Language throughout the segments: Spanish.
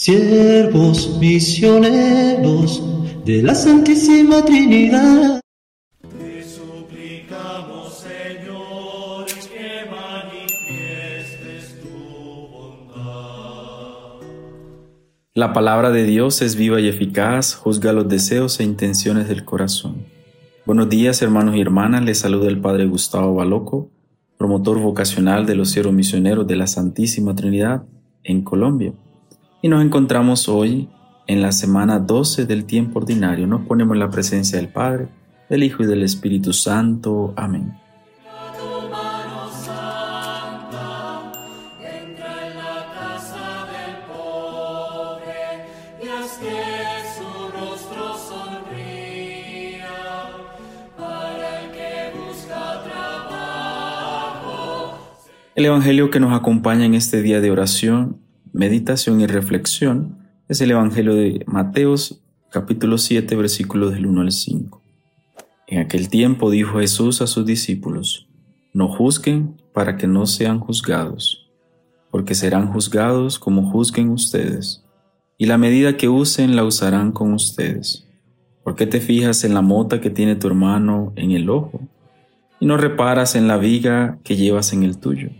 siervos misioneros de la Santísima Trinidad. Te suplicamos, Señor, que manifiestes tu bondad. La palabra de Dios es viva y eficaz, juzga los deseos e intenciones del corazón. Buenos días, hermanos y hermanas, les saluda el Padre Gustavo Baloco, promotor vocacional de los siervos misioneros de la Santísima Trinidad en Colombia. Y nos encontramos hoy en la semana 12 del tiempo ordinario. Nos ponemos en la presencia del Padre, del Hijo y del Espíritu Santo. Amén. El Evangelio que nos acompaña en este día de oración meditación y reflexión es el Evangelio de Mateos capítulo 7 versículos del 1 al 5. En aquel tiempo dijo Jesús a sus discípulos, no juzguen para que no sean juzgados, porque serán juzgados como juzguen ustedes, y la medida que usen la usarán con ustedes. ¿Por qué te fijas en la mota que tiene tu hermano en el ojo y no reparas en la viga que llevas en el tuyo?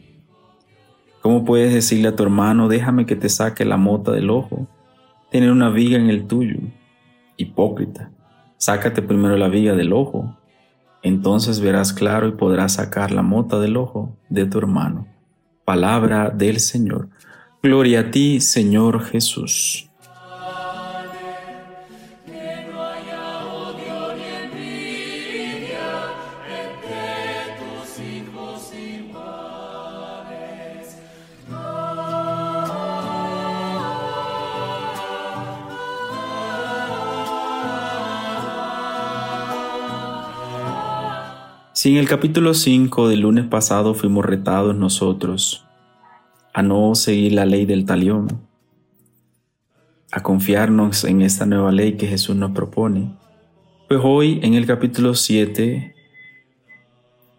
¿Cómo puedes decirle a tu hermano, déjame que te saque la mota del ojo? Tener una viga en el tuyo. Hipócrita, sácate primero la viga del ojo. Entonces verás claro y podrás sacar la mota del ojo de tu hermano. Palabra del Señor. Gloria a ti, Señor Jesús. Si en el capítulo 5 del lunes pasado fuimos retados nosotros a no seguir la ley del talión, a confiarnos en esta nueva ley que Jesús nos propone, pues hoy en el capítulo 7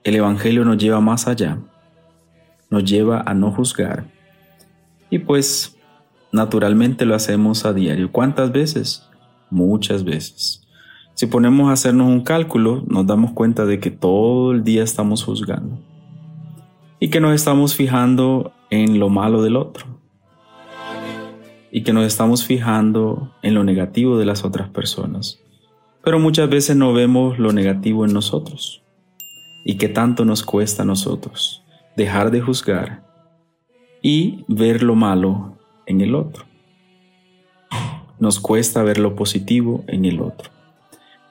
el Evangelio nos lleva más allá, nos lleva a no juzgar. Y pues naturalmente lo hacemos a diario. ¿Cuántas veces? Muchas veces. Si ponemos a hacernos un cálculo, nos damos cuenta de que todo el día estamos juzgando y que nos estamos fijando en lo malo del otro y que nos estamos fijando en lo negativo de las otras personas. Pero muchas veces no vemos lo negativo en nosotros y que tanto nos cuesta a nosotros dejar de juzgar y ver lo malo en el otro. Nos cuesta ver lo positivo en el otro.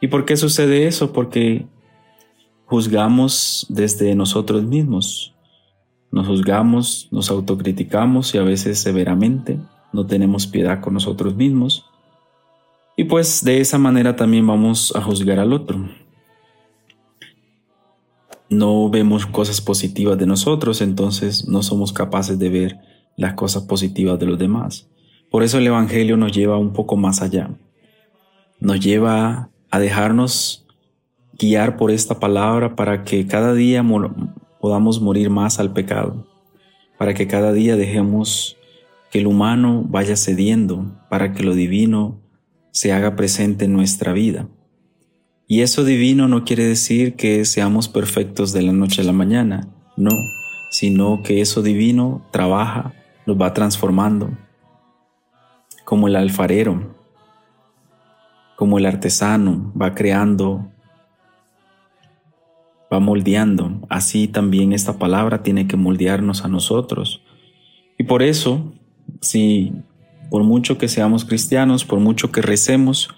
¿Y por qué sucede eso? Porque juzgamos desde nosotros mismos. Nos juzgamos, nos autocriticamos y a veces severamente no tenemos piedad con nosotros mismos. Y pues de esa manera también vamos a juzgar al otro. No vemos cosas positivas de nosotros, entonces no somos capaces de ver las cosas positivas de los demás. Por eso el Evangelio nos lleva un poco más allá. Nos lleva a dejarnos guiar por esta palabra para que cada día podamos morir más al pecado, para que cada día dejemos que el humano vaya cediendo, para que lo divino se haga presente en nuestra vida. Y eso divino no quiere decir que seamos perfectos de la noche a la mañana, no, sino que eso divino trabaja, nos va transformando, como el alfarero como el artesano va creando, va moldeando, así también esta palabra tiene que moldearnos a nosotros. Y por eso, si por mucho que seamos cristianos, por mucho que recemos,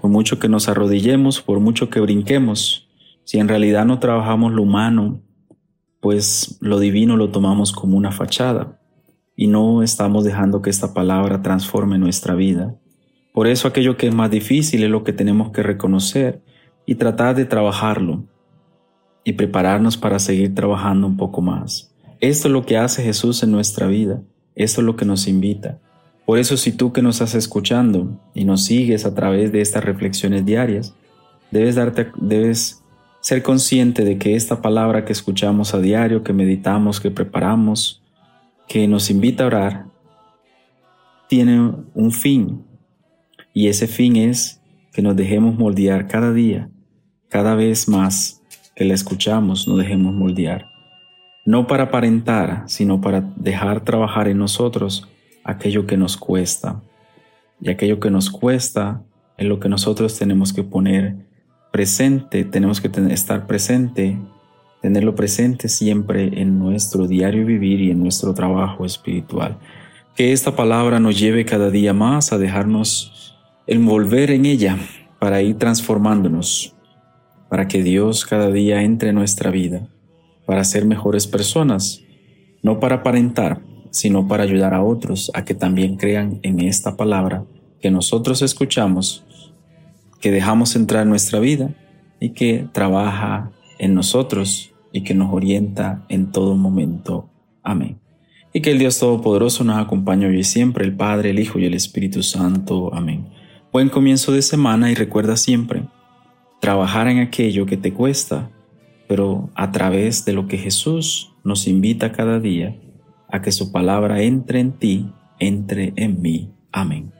por mucho que nos arrodillemos, por mucho que brinquemos, si en realidad no trabajamos lo humano, pues lo divino lo tomamos como una fachada y no estamos dejando que esta palabra transforme nuestra vida. Por eso aquello que es más difícil es lo que tenemos que reconocer y tratar de trabajarlo y prepararnos para seguir trabajando un poco más. Esto es lo que hace Jesús en nuestra vida, esto es lo que nos invita. Por eso si tú que nos estás escuchando y nos sigues a través de estas reflexiones diarias, debes darte debes ser consciente de que esta palabra que escuchamos a diario, que meditamos, que preparamos, que nos invita a orar, tiene un fin y ese fin es que nos dejemos moldear cada día, cada vez más que la escuchamos, nos dejemos moldear. No para aparentar, sino para dejar trabajar en nosotros aquello que nos cuesta. Y aquello que nos cuesta es lo que nosotros tenemos que poner presente, tenemos que estar presente, tenerlo presente siempre en nuestro diario vivir y en nuestro trabajo espiritual. Que esta palabra nos lleve cada día más a dejarnos envolver en ella para ir transformándonos, para que Dios cada día entre en nuestra vida, para ser mejores personas, no para aparentar, sino para ayudar a otros a que también crean en esta palabra que nosotros escuchamos, que dejamos entrar en nuestra vida y que trabaja en nosotros y que nos orienta en todo momento. Amén y que el Dios Todopoderoso nos acompañe hoy y siempre, el Padre, el Hijo y el Espíritu Santo. Amén. Buen comienzo de semana y recuerda siempre, trabajar en aquello que te cuesta, pero a través de lo que Jesús nos invita cada día a que su palabra entre en ti, entre en mí. Amén.